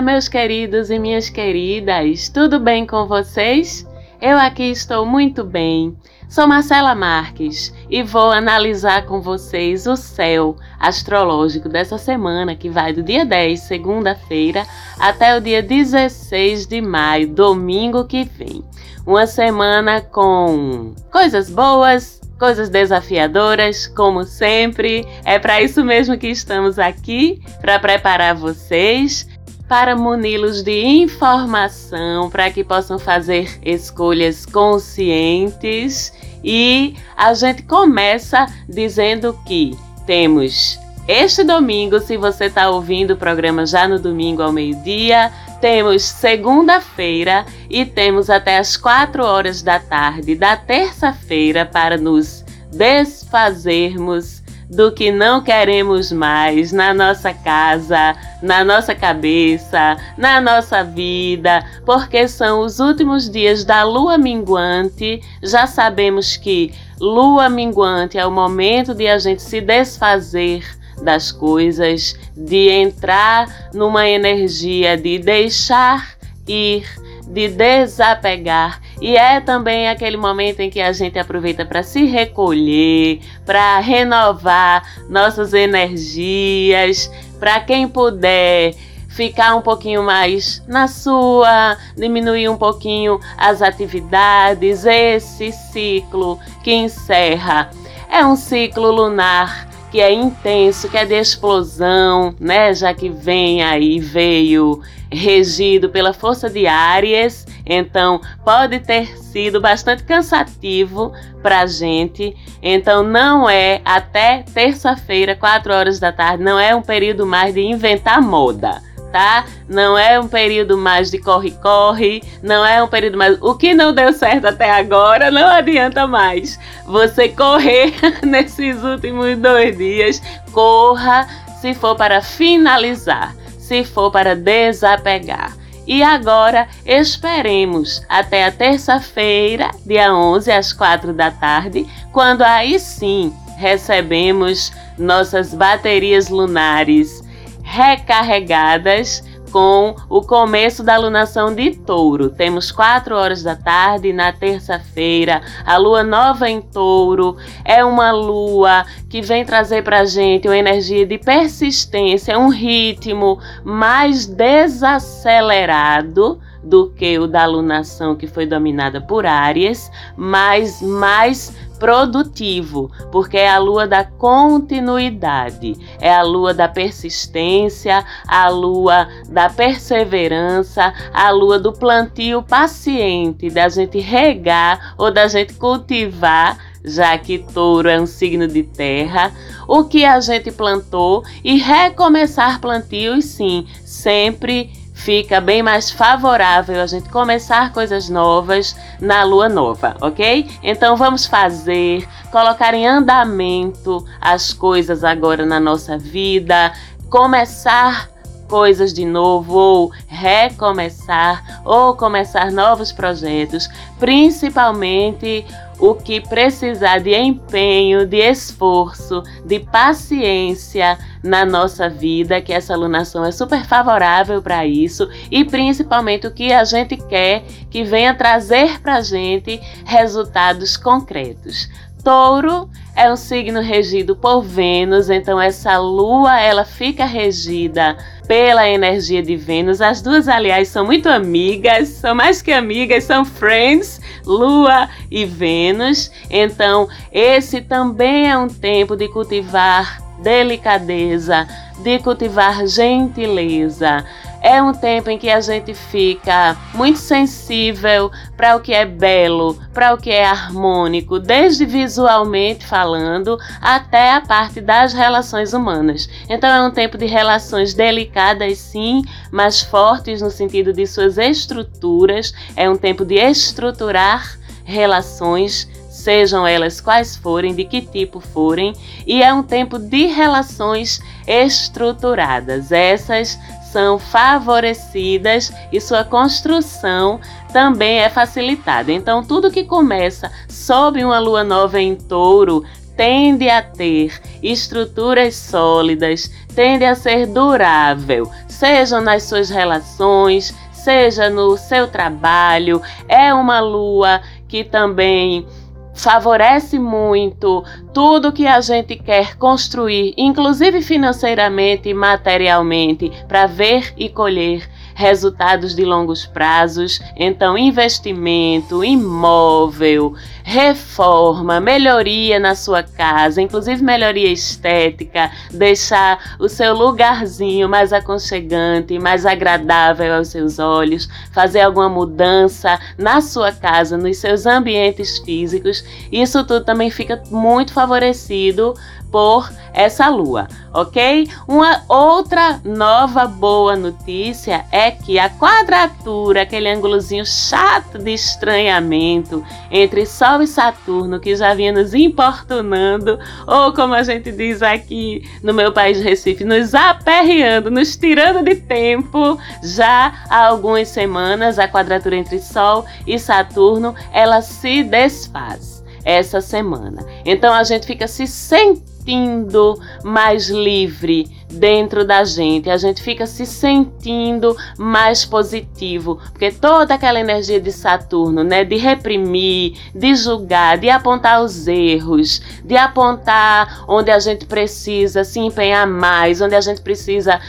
Olá, meus queridos e minhas queridas, tudo bem com vocês? Eu aqui estou muito bem. Sou Marcela Marques e vou analisar com vocês o céu astrológico dessa semana, que vai do dia 10, segunda-feira, até o dia 16 de maio, domingo que vem. Uma semana com coisas boas, coisas desafiadoras, como sempre. É para isso mesmo que estamos aqui, para preparar vocês para muni-los de informação para que possam fazer escolhas conscientes. E a gente começa dizendo que temos este domingo, se você está ouvindo o programa já no domingo ao meio-dia, temos segunda-feira e temos até as 4 horas da tarde da terça-feira para nos desfazermos do que não queremos mais na nossa casa, na nossa cabeça, na nossa vida, porque são os últimos dias da lua minguante. Já sabemos que lua minguante é o momento de a gente se desfazer das coisas, de entrar numa energia de deixar ir de desapegar. E é também aquele momento em que a gente aproveita para se recolher, para renovar nossas energias, para quem puder ficar um pouquinho mais na sua, diminuir um pouquinho as atividades, esse ciclo que encerra. É um ciclo lunar que é intenso, que é de explosão, né? Já que vem aí, veio regido pela força de Áries, então pode ter sido bastante cansativo para a gente. Então não é até terça-feira, 4 horas da tarde, não é um período mais de inventar moda tá? Não é um período mais de corre-corre, não é um período mais. O que não deu certo até agora não adianta mais. Você correr nesses últimos dois dias, corra se for para finalizar, se for para desapegar. E agora esperemos até a terça-feira, dia 11, às 4 da tarde, quando aí sim recebemos nossas baterias lunares recarregadas com o começo da alunação de touro. Temos 4 horas da tarde na terça-feira, a lua nova em touro. É uma lua que vem trazer para gente uma energia de persistência, um ritmo mais desacelerado do que o da alunação que foi dominada por Áries, mas mais produtivo, porque é a lua da continuidade, é a lua da persistência, a lua da perseverança, a lua do plantio paciente, da gente regar ou da gente cultivar já que touro é um signo de terra, o que a gente plantou e recomeçar plantios, sim, sempre fica bem mais favorável a gente começar coisas novas na lua nova, ok? Então vamos fazer, colocar em andamento as coisas agora na nossa vida, começar coisas de novo, ou recomeçar, ou começar novos projetos, principalmente o que precisar de empenho, de esforço, de paciência na nossa vida, que essa alunação é super favorável para isso, e principalmente o que a gente quer que venha trazer para a gente resultados concretos. Touro é um signo regido por Vênus, então essa lua ela fica regida pela energia de Vênus. As duas, aliás, são muito amigas, são mais que amigas, são friends, Lua e Vênus. Então, esse também é um tempo de cultivar delicadeza, de cultivar gentileza. É um tempo em que a gente fica muito sensível para o que é belo, para o que é harmônico, desde visualmente falando até a parte das relações humanas. Então é um tempo de relações delicadas, sim, mas fortes no sentido de suas estruturas. É um tempo de estruturar relações sejam elas quais forem, de que tipo forem, e é um tempo de relações estruturadas. Essas são favorecidas e sua construção também é facilitada. Então, tudo que começa sob uma lua nova em touro tende a ter estruturas sólidas, tende a ser durável, seja nas suas relações, seja no seu trabalho. É uma lua que também favorece muito tudo que a gente quer construir, inclusive financeiramente e materialmente, para ver e colher resultados de longos prazos. Então, investimento, imóvel, reforma, melhoria na sua casa, inclusive melhoria estética, deixar o seu lugarzinho mais aconchegante, mais agradável aos seus olhos, fazer alguma mudança na sua casa, nos seus ambientes físicos. Isso tudo também fica muito favorecido por essa lua, ok? Uma outra nova boa notícia é que a quadratura, aquele ângulozinho chato de estranhamento entre Sol e Saturno que já vinha nos importunando, ou como a gente diz aqui no meu país Recife, nos aperreando, nos tirando de tempo, já há algumas semanas a quadratura entre Sol e Saturno, ela se desfaz essa semana. Então a gente fica se sentindo sentindo mais livre dentro da gente, a gente fica se sentindo mais positivo, porque toda aquela energia de Saturno, né, de reprimir, de julgar, de apontar os erros, de apontar onde a gente precisa se empenhar mais, onde a gente precisa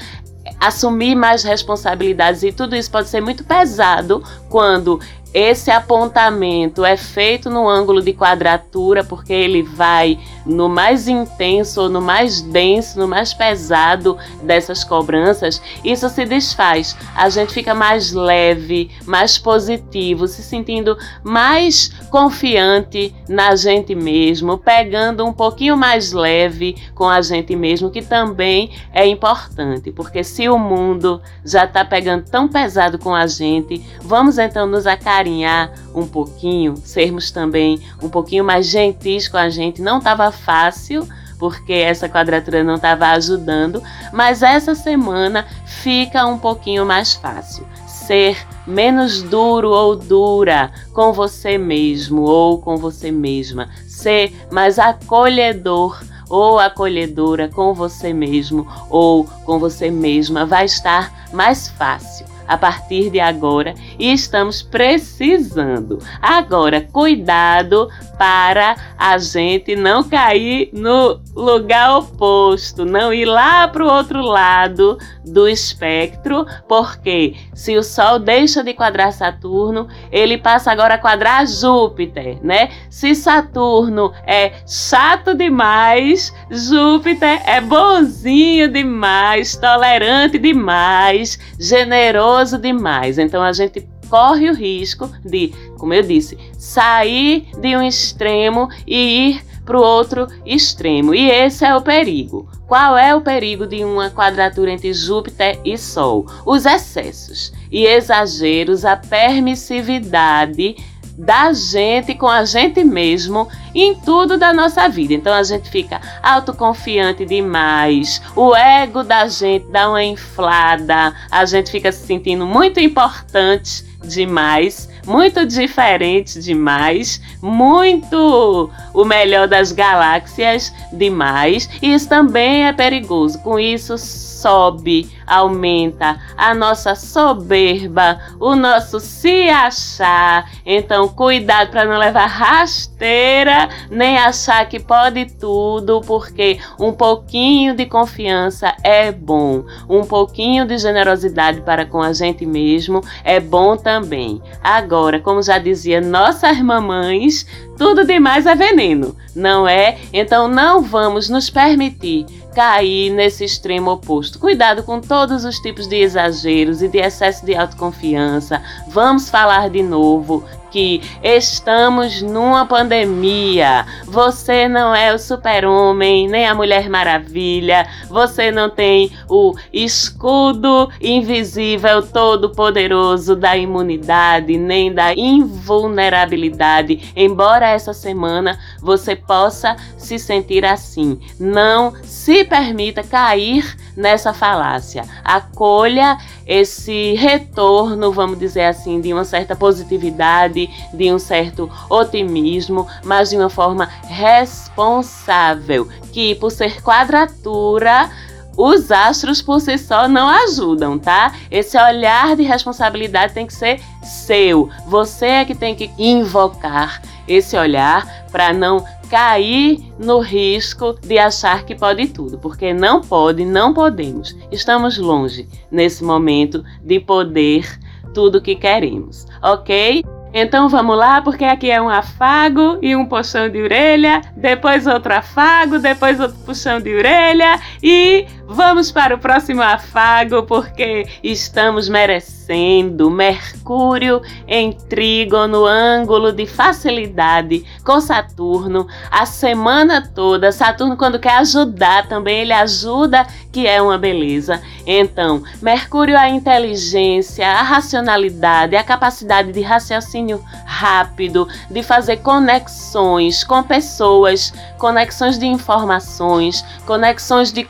assumir mais responsabilidades e tudo isso pode ser muito pesado quando esse apontamento é feito no ângulo de quadratura porque ele vai no mais intenso, no mais denso, no mais pesado dessas cobranças. Isso se desfaz. A gente fica mais leve, mais positivo, se sentindo mais confiante na gente mesmo, pegando um pouquinho mais leve com a gente mesmo, que também é importante, porque se o mundo já está pegando tão pesado com a gente, vamos então nos acarinhar carinhar um pouquinho, sermos também um pouquinho mais gentis com a gente. Não estava fácil, porque essa quadratura não estava ajudando, mas essa semana fica um pouquinho mais fácil. Ser menos duro ou dura com você mesmo ou com você mesma. Ser mais acolhedor ou acolhedora com você mesmo ou com você mesma vai estar mais fácil a partir de agora e estamos precisando. Agora, cuidado para a gente não cair no lugar oposto, não ir lá para o outro lado do espectro, porque se o Sol deixa de quadrar Saturno, ele passa agora a quadrar Júpiter, né? Se Saturno é chato demais, Júpiter é bonzinho demais, tolerante demais, generoso demais. Então a gente corre o risco de, como eu disse, sair de um extremo e ir para o outro extremo. E esse é o perigo. Qual é o perigo de uma quadratura entre Júpiter e Sol? Os excessos e exageros, a permissividade da gente com a gente mesmo em tudo da nossa vida. Então a gente fica autoconfiante demais, o ego da gente dá uma inflada, a gente fica se sentindo muito importante demais, muito diferente demais, muito o melhor das galáxias demais. E isso também é perigoso. Com isso, sobe, aumenta a nossa soberba, o nosso se achar. Então, cuidado para não levar rasteira, nem achar que pode tudo, porque um pouquinho de confiança é bom, um pouquinho de generosidade para com a gente mesmo é bom também. Agora, como já dizia nossas mamães, tudo demais é veneno, não é? Então não vamos nos permitir cair nesse extremo oposto. Cuidado com todos os tipos de exageros e de excesso de autoconfiança. Vamos falar de novo que estamos numa pandemia. Você não é o super-homem, nem a Mulher Maravilha. Você não tem o escudo invisível todo-poderoso da imunidade, nem da invulnerabilidade. Embora essa semana você possa se sentir assim, não se permita cair nessa falácia. Acolha esse retorno, vamos dizer assim, de uma certa positividade, de um certo otimismo, mas de uma forma responsável, que por ser quadratura os astros por si só não ajudam, tá? Esse olhar de responsabilidade tem que ser seu. Você é que tem que invocar esse olhar para não cair no risco de achar que pode tudo, porque não pode, não podemos. Estamos longe nesse momento de poder tudo que queremos, ok? Então vamos lá, porque aqui é um afago e um puxão de orelha, depois outro afago, depois outro puxão de orelha e vamos para o próximo afago, porque estamos merecendo Mercúrio em trígono, ângulo de facilidade com Saturno a semana toda. Saturno, quando quer ajudar também, ele ajuda, que é uma beleza. Então, Mercúrio, a inteligência, a racionalidade, a capacidade de raciocínio rápido, de fazer conexões com pessoas, conexões de informações, conexões de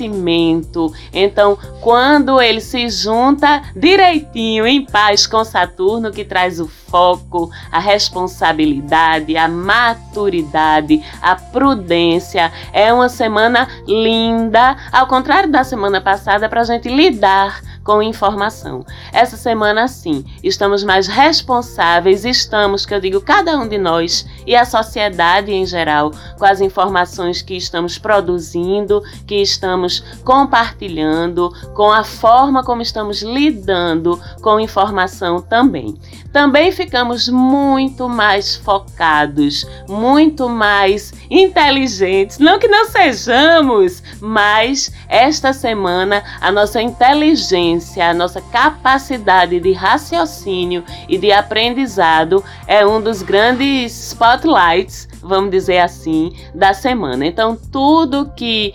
conhecimento. Então, quando ele se junta direitinho, em paz com Saturno, que traz o foco, a responsabilidade, a maturidade, a prudência, é uma semana linda, ao contrário da semana passada, para a gente lidar com informação. Essa semana, sim, estamos mais responsáveis, estamos, que eu digo, cada um de nós e a sociedade em geral, com as informações que estamos produzindo, que estamos compartilhando, com a forma como estamos lidando com informação também. Também ficamos muito mais focados, muito mais inteligentes. Não que não sejamos, mas esta semana a nossa inteligência, a nossa capacidade de raciocínio e de aprendizado é um dos grandes spotlights, vamos dizer assim, da semana. Então, tudo que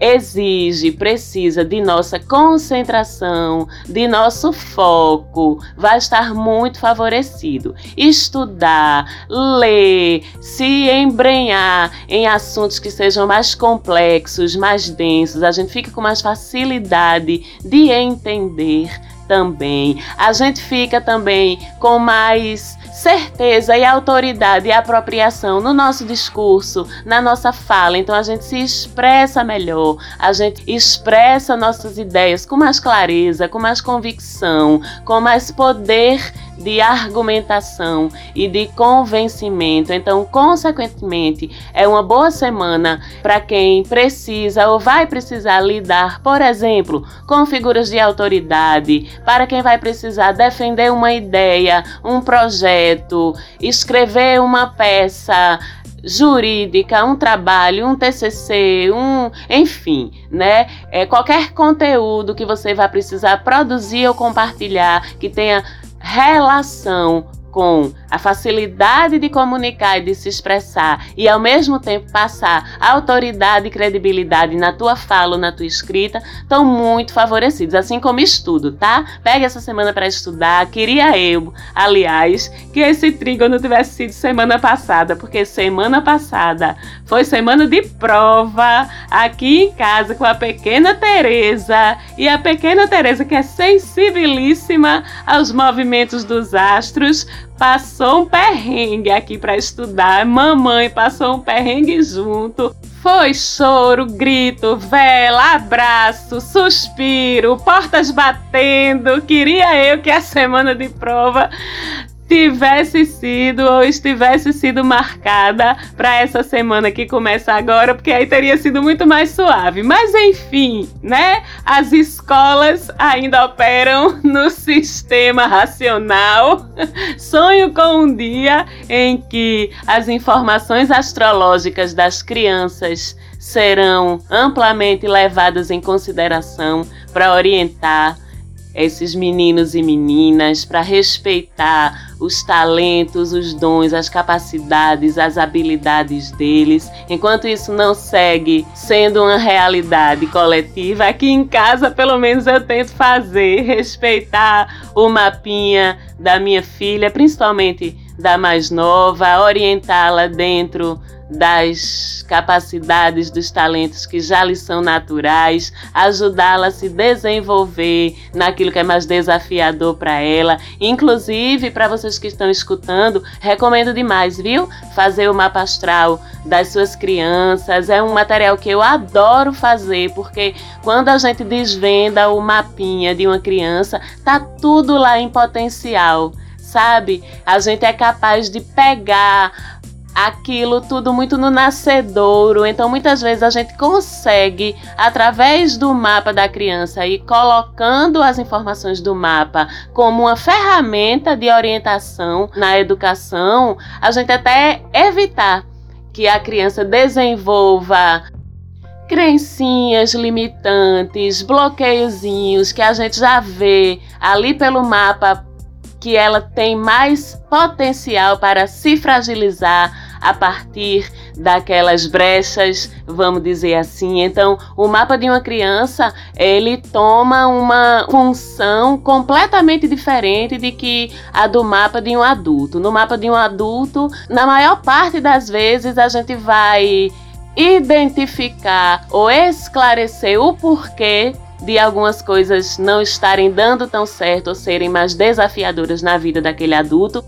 exige, precisa de nossa concentração, de nosso foco, vai estar muito favorecido. Estudar, ler, se embrenhar em assuntos que sejam mais complexos, mais densos, a gente fica com mais facilidade de entender também. A gente fica também com mais certeza e autoridade e apropriação no nosso discurso, na nossa fala. Então a gente se expressa melhor, a gente expressa nossas ideias com mais clareza, com mais convicção, com mais poder de argumentação e de convencimento. Então, consequentemente, é uma boa semana para quem precisa ou vai precisar lidar, por exemplo, com figuras de autoridade, para quem vai precisar defender uma ideia, um projeto, escrever uma peça jurídica, um trabalho, um TCC, um, enfim, né? É, qualquer conteúdo que você vai precisar produzir ou compartilhar que tenha relação com a facilidade de comunicar e de se expressar e ao mesmo tempo passar autoridade e credibilidade na tua fala ou na tua escrita, estão muito favorecidos, assim como estudo, tá? Pega essa semana para estudar. Queria eu, aliás, que esse trígono tivesse sido semana passada, porque semana passada foi semana de prova aqui em casa com a pequena Teresa e a pequena Teresa que é sensibilíssima aos movimentos dos astros passou um perrengue aqui para estudar. Mamãe passou um perrengue junto. Foi choro, grito, vela, abraço, suspiro, portas batendo. Queria eu que a semana de prova tivesse sido ou estivesse sido marcada para essa semana que começa agora, porque aí teria sido muito mais suave. Mas enfim, né? As escolas ainda operam no sistema racional. Sonho com um dia em que as informações astrológicas das crianças serão amplamente levadas em consideração para orientar esses meninos e meninas para respeitar os talentos, os dons, as capacidades, as habilidades deles. Enquanto isso não segue sendo uma realidade coletiva, aqui em casa, pelo menos eu tento fazer, respeitar o mapinha da minha filha, principalmente da mais nova, orientá-la dentro das capacidades, dos talentos que já lhe são naturais, ajudá-la a se desenvolver naquilo que é mais desafiador para ela. Inclusive, para vocês que estão escutando, recomendo demais, viu? Fazer o mapa astral das suas crianças. É um material que eu adoro fazer, porque quando a gente desvenda o mapinha de uma criança, tá tudo lá em potencial sabe? A gente é capaz de pegar aquilo tudo muito no nascedouro. Então, muitas vezes a gente consegue, através do mapa da criança e colocando as informações do mapa como uma ferramenta de orientação na educação, a gente até evitar que a criança desenvolva crencinhas limitantes, bloqueiozinhos que a gente já vê ali pelo mapa que ela tem mais potencial para se fragilizar a partir daquelas brechas, vamos dizer assim. Então, o mapa de uma criança, ele toma uma função completamente diferente de que a do mapa de um adulto. No mapa de um adulto, na maior parte das vezes a gente vai identificar ou esclarecer o porquê de algumas coisas não estarem dando tão certo ou serem mais desafiadoras na vida daquele adulto.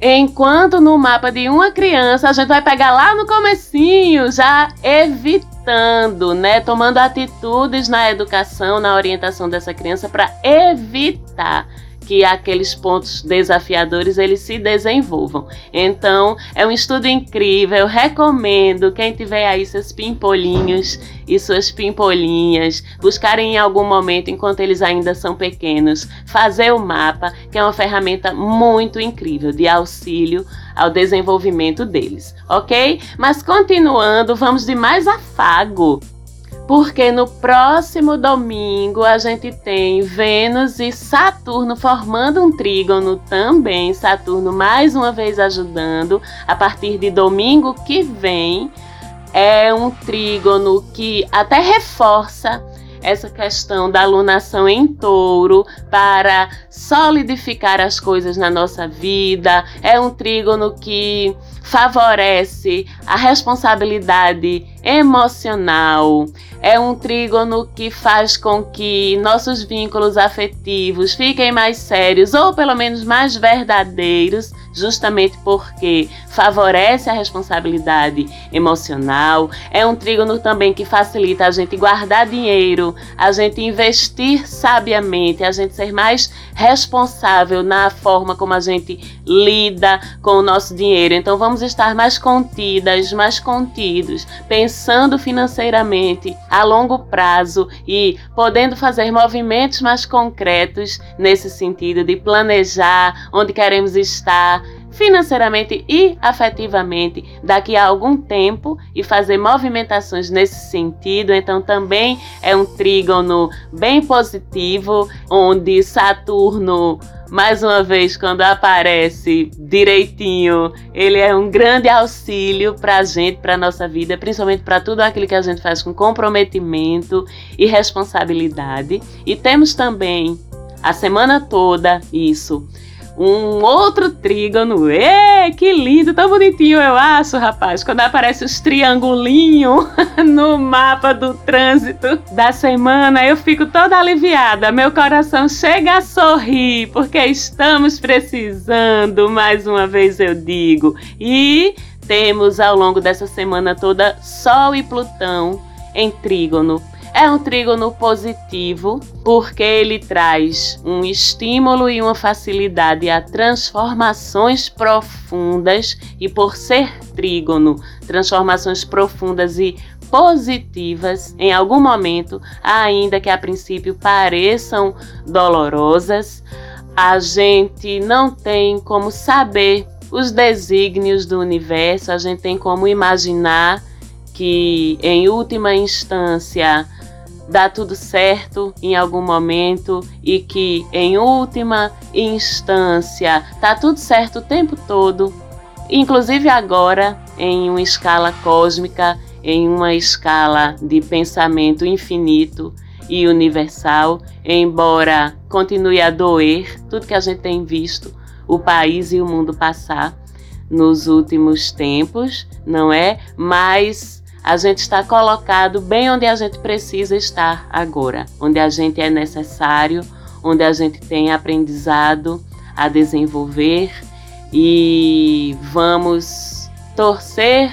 Enquanto no mapa de uma criança a gente vai pegar lá no comecinho, já evitando, né, tomando atitudes na educação, na orientação dessa criança para evitar que aqueles pontos desafiadores eles se desenvolvam. Então, é um estudo incrível, recomendo quem tiver aí seus pimpolinhos e suas pimpolinhas, buscarem em algum momento enquanto eles ainda são pequenos, fazer o mapa, que é uma ferramenta muito incrível de auxílio ao desenvolvimento deles, ok? Mas continuando, vamos de mais afago porque no próximo domingo a gente tem Vênus e Saturno formando um trígono também. Saturno mais uma vez ajudando. A partir de domingo que vem, é um trígono que até reforça essa questão da alunação em touro para solidificar as coisas na nossa vida. É um trígono que favorece a responsabilidade emocional. É um trígono que faz com que nossos vínculos afetivos fiquem mais sérios ou pelo menos mais verdadeiros, justamente porque favorece a responsabilidade emocional. É um trígono também que facilita a gente guardar dinheiro, a gente investir sabiamente, a gente ser mais responsável na forma como a gente lida com o nosso dinheiro. Então vamos estar mais contidas, mais contidos, pensando financeiramente a longo prazo e podendo fazer movimentos mais concretos nesse sentido de planejar onde queremos estar financeiramente e afetivamente daqui a algum tempo e fazer movimentações nesse sentido. Então, também é um trígono bem positivo, onde Saturno mais uma vez, quando aparece direitinho, ele é um grande auxílio para a gente, para nossa vida, principalmente para tudo aquilo que a gente faz com comprometimento e responsabilidade. E temos também a semana toda isso um outro trígono. Ê, que lindo, tão bonitinho eu acho, rapaz. Quando aparece os triangulinhos no mapa do trânsito da semana, eu fico toda aliviada. Meu coração chega a sorrir, porque estamos precisando, mais uma vez eu digo. E temos ao longo dessa semana toda Sol e Plutão em trígono é um trígono positivo porque ele traz um estímulo e uma facilidade a transformações profundas e por ser trígono, transformações profundas e positivas em algum momento, ainda que a princípio pareçam dolorosas, a gente não tem como saber os desígnios do universo, a gente tem como imaginar que em última instância dá tudo certo em algum momento e que em última instância tá tudo certo o tempo todo, inclusive agora em uma escala cósmica, em uma escala de pensamento infinito e universal, embora continue a doer tudo que a gente tem visto o país e o mundo passar. nos últimos tempos, não é? Mas a gente está colocado bem onde a gente precisa estar agora, onde a gente é necessário, onde a gente tem aprendizado a desenvolver e vamos torcer,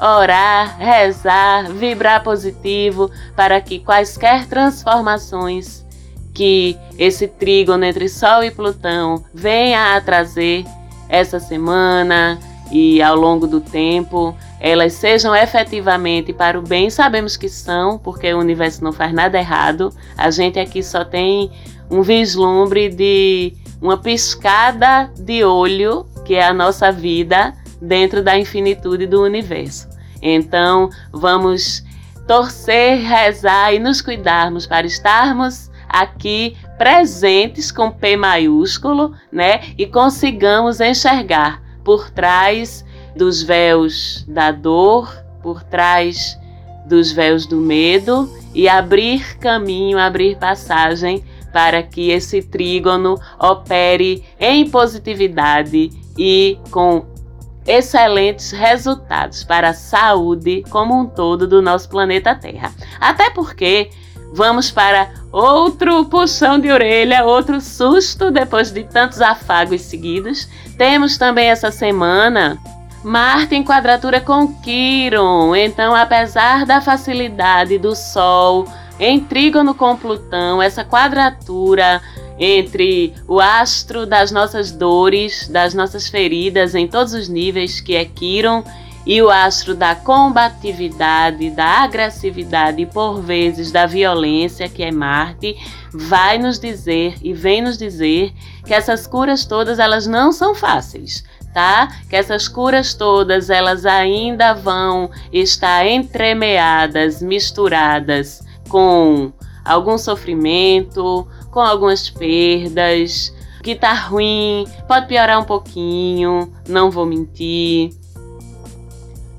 orar, rezar, vibrar positivo para que quaisquer transformações que esse trígono entre Sol e Plutão venha a trazer essa semana e ao longo do tempo, elas sejam efetivamente para o bem, sabemos que são, porque o universo não faz nada errado. A gente aqui só tem um vislumbre de uma piscada de olho, que é a nossa vida dentro da infinitude do universo. Então, vamos torcer, rezar e nos cuidarmos para estarmos aqui presentes com P maiúsculo, né? E consigamos enxergar por trás dos véus da dor, por trás dos véus do medo e abrir caminho, abrir passagem para que esse trígono opere em positividade e com excelentes resultados para a saúde como um todo do nosso planeta Terra. Até porque vamos para outro puxão de orelha, outro susto depois de tantos afagos seguidos. Temos também essa semana Marte em quadratura com Quiron. Então, apesar da facilidade do Sol em trígono com Plutão, essa quadratura entre o astro das nossas dores, das nossas feridas em todos os níveis, que é Quiron, e o astro da combatividade, da agressividade e por vezes da violência, que é Marte, vai nos dizer e vem nos dizer que essas curas todas elas não são fáceis, tá? Que essas curas todas elas ainda vão estar entremeadas, misturadas com algum sofrimento, com algumas perdas, que tá ruim, pode piorar um pouquinho, não vou mentir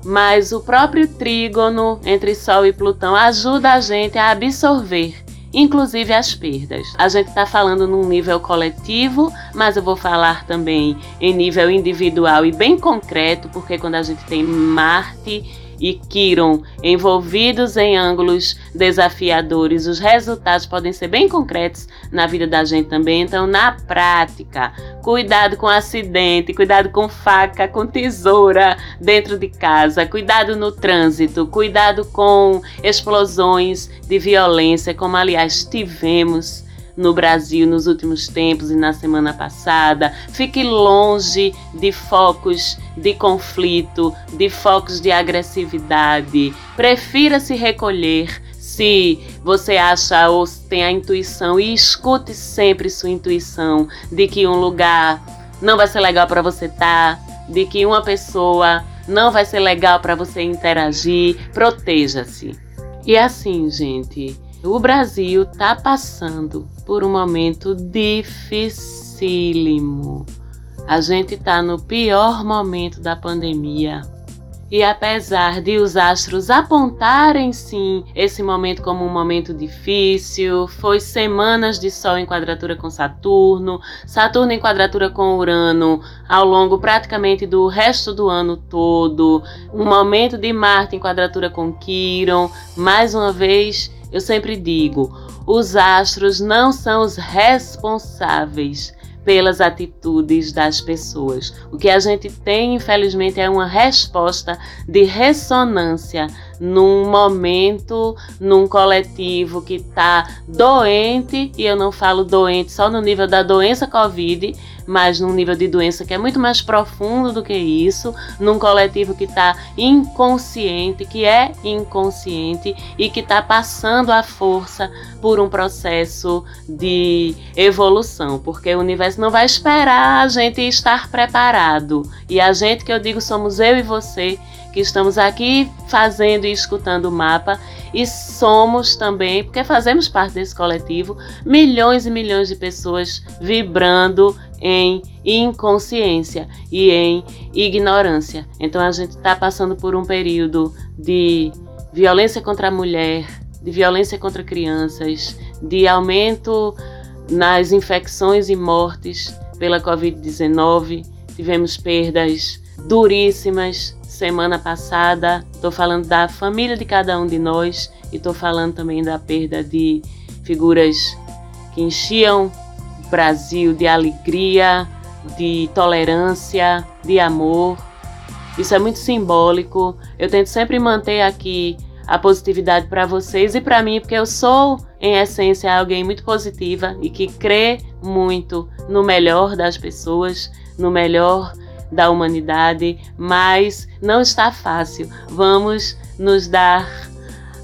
mas o próprio trígono entre Sol e Plutão ajuda a gente a absorver, inclusive as perdas. A gente está falando num nível coletivo, mas eu vou falar também em nível individual e bem concreto, porque quando a gente tem Marte e Quiron envolvidos em ângulos desafiadores, os resultados podem ser bem concretos na vida da gente também. Então, na prática, cuidado com acidente, cuidado com faca, com tesoura dentro de casa, cuidado no trânsito, cuidado com explosões de violência, como aliás tivemos no Brasil nos últimos tempos e na semana passada. Fique longe de focos de conflito, de focos de agressividade. Prefira se recolher se você acha ou tem a intuição e escute sempre sua intuição de que um lugar não vai ser legal para você estar, tá, de que uma pessoa não vai ser legal para você interagir, proteja-se. E assim, gente, o Brasil está passando por um momento dificílimo. A gente está no pior momento da pandemia. E apesar de os astros apontarem sim esse momento como um momento difícil, foi semanas de Sol em quadratura com Saturno, Saturno em quadratura com Urano ao longo praticamente do resto do ano todo, um momento de Marte em quadratura com Quiron, mais uma vez eu sempre digo: os astros não são os responsáveis pelas atitudes das pessoas. O que a gente tem, infelizmente, é uma resposta de ressonância num momento, num coletivo que está doente, e eu não falo doente só no nível da doença Covid, mas num nível de doença que é muito mais profundo do que isso, num coletivo que está inconsciente, que é inconsciente e que está passando a força por um processo de evolução, porque o universo não vai esperar a gente estar preparado. E a gente que eu digo somos eu e você que estamos aqui fazendo e escutando o mapa e somos também, porque fazemos parte desse coletivo, milhões e milhões de pessoas vibrando em inconsciência e em ignorância. Então a gente está passando por um período de violência contra a mulher, de violência contra crianças, de aumento nas infecções e mortes pela Covid-19. Tivemos perdas duríssimas semana passada. Estou falando da família de cada um de nós e estou falando também da perda de figuras que enchiam o Brasil de alegria, de tolerância, de amor. Isso é muito simbólico. Eu tento sempre manter aqui a positividade para vocês e para mim, porque eu sou, em essência, alguém muito positiva e que crê muito no melhor das pessoas, no melhor da humanidade, mas não está fácil. Vamos nos dar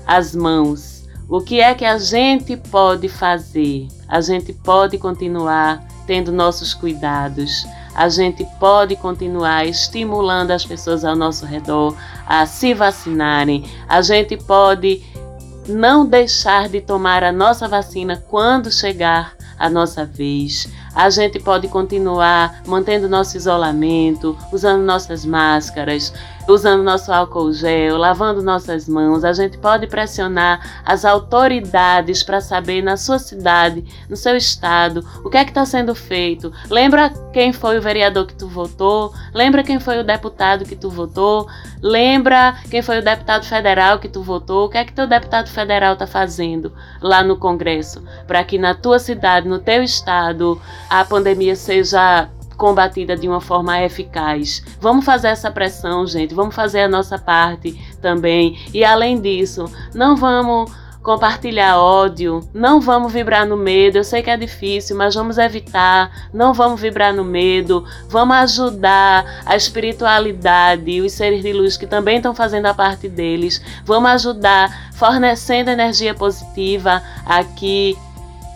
as mãos. O que é que a gente pode fazer? A gente pode continuar tendo nossos cuidados. A gente pode continuar estimulando as pessoas ao nosso redor a se vacinarem. A gente pode não deixar de tomar a nossa vacina quando chegar a nossa vez. A gente pode continuar mantendo nosso isolamento, usando nossas máscaras, usando nosso álcool gel, lavando nossas mãos. A gente pode pressionar as autoridades para saber na sua cidade, no seu estado, o que é que está sendo feito. Lembra quem foi o vereador que tu votou? Lembra quem foi o deputado que tu votou? Lembra quem foi o deputado federal que tu votou? O que é que teu deputado federal está fazendo lá no Congresso para que na tua cidade, no teu estado, a pandemia seja combatida de uma forma eficaz. Vamos fazer essa pressão, gente. Vamos fazer a nossa parte também. E além disso, não vamos compartilhar ódio, não vamos vibrar no medo. Eu sei que é difícil, mas vamos evitar. Não vamos vibrar no medo. Vamos ajudar a espiritualidade os seres de luz que também estão fazendo a parte deles. Vamos ajudar fornecendo energia positiva aqui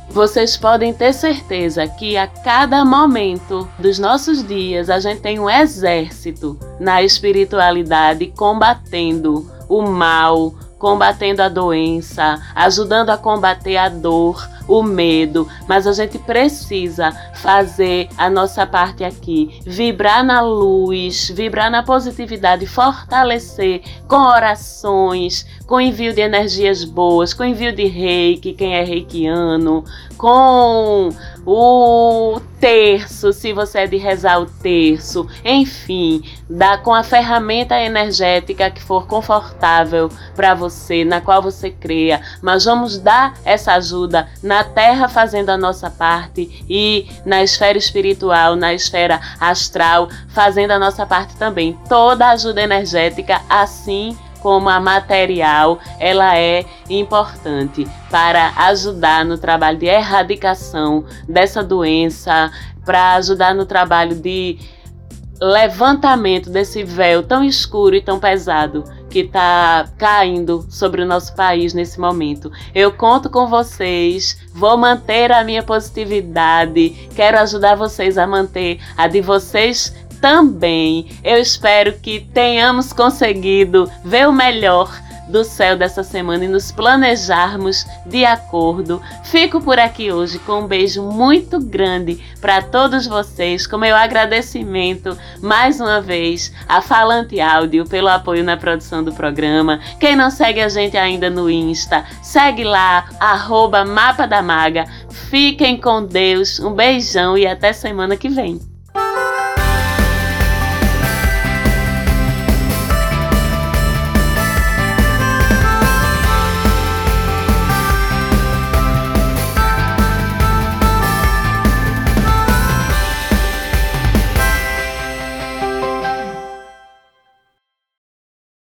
vocês podem ter certeza que a cada momento dos nossos dias a gente tem um exército na espiritualidade combatendo o mal, combatendo a doença, ajudando a combater a dor, o medo, mas a gente precisa fazer a nossa parte aqui, vibrar na luz, vibrar na positividade, fortalecer com orações, com envio de energias boas, com envio de reiki, quem é reikiano, com o terço, se você é de rezar o terço, enfim, dá com a ferramenta energética que for confortável para você, na qual você creia, mas vamos dar essa ajuda na terra fazendo a nossa parte e na esfera espiritual, na esfera astral, fazendo a nossa parte também. Toda ajuda energética assim como a material, ela é importante para ajudar no trabalho de erradicação dessa doença, para ajudar no trabalho de levantamento desse véu tão escuro e tão pesado que está caindo sobre o nosso país nesse momento. Eu conto com vocês, vou manter a minha positividade, quero ajudar vocês a manter a de vocês também. Eu espero que tenhamos conseguido ver o melhor do céu dessa semana e nos planejarmos de acordo. Fico por aqui hoje com um beijo muito grande para todos vocês, com meu agradecimento mais uma vez a Falante Áudio pelo apoio na produção do programa. Quem não segue a gente ainda no Insta, segue lá, arroba Mapa da Maga. Fiquem com Deus, um beijão e até semana que vem.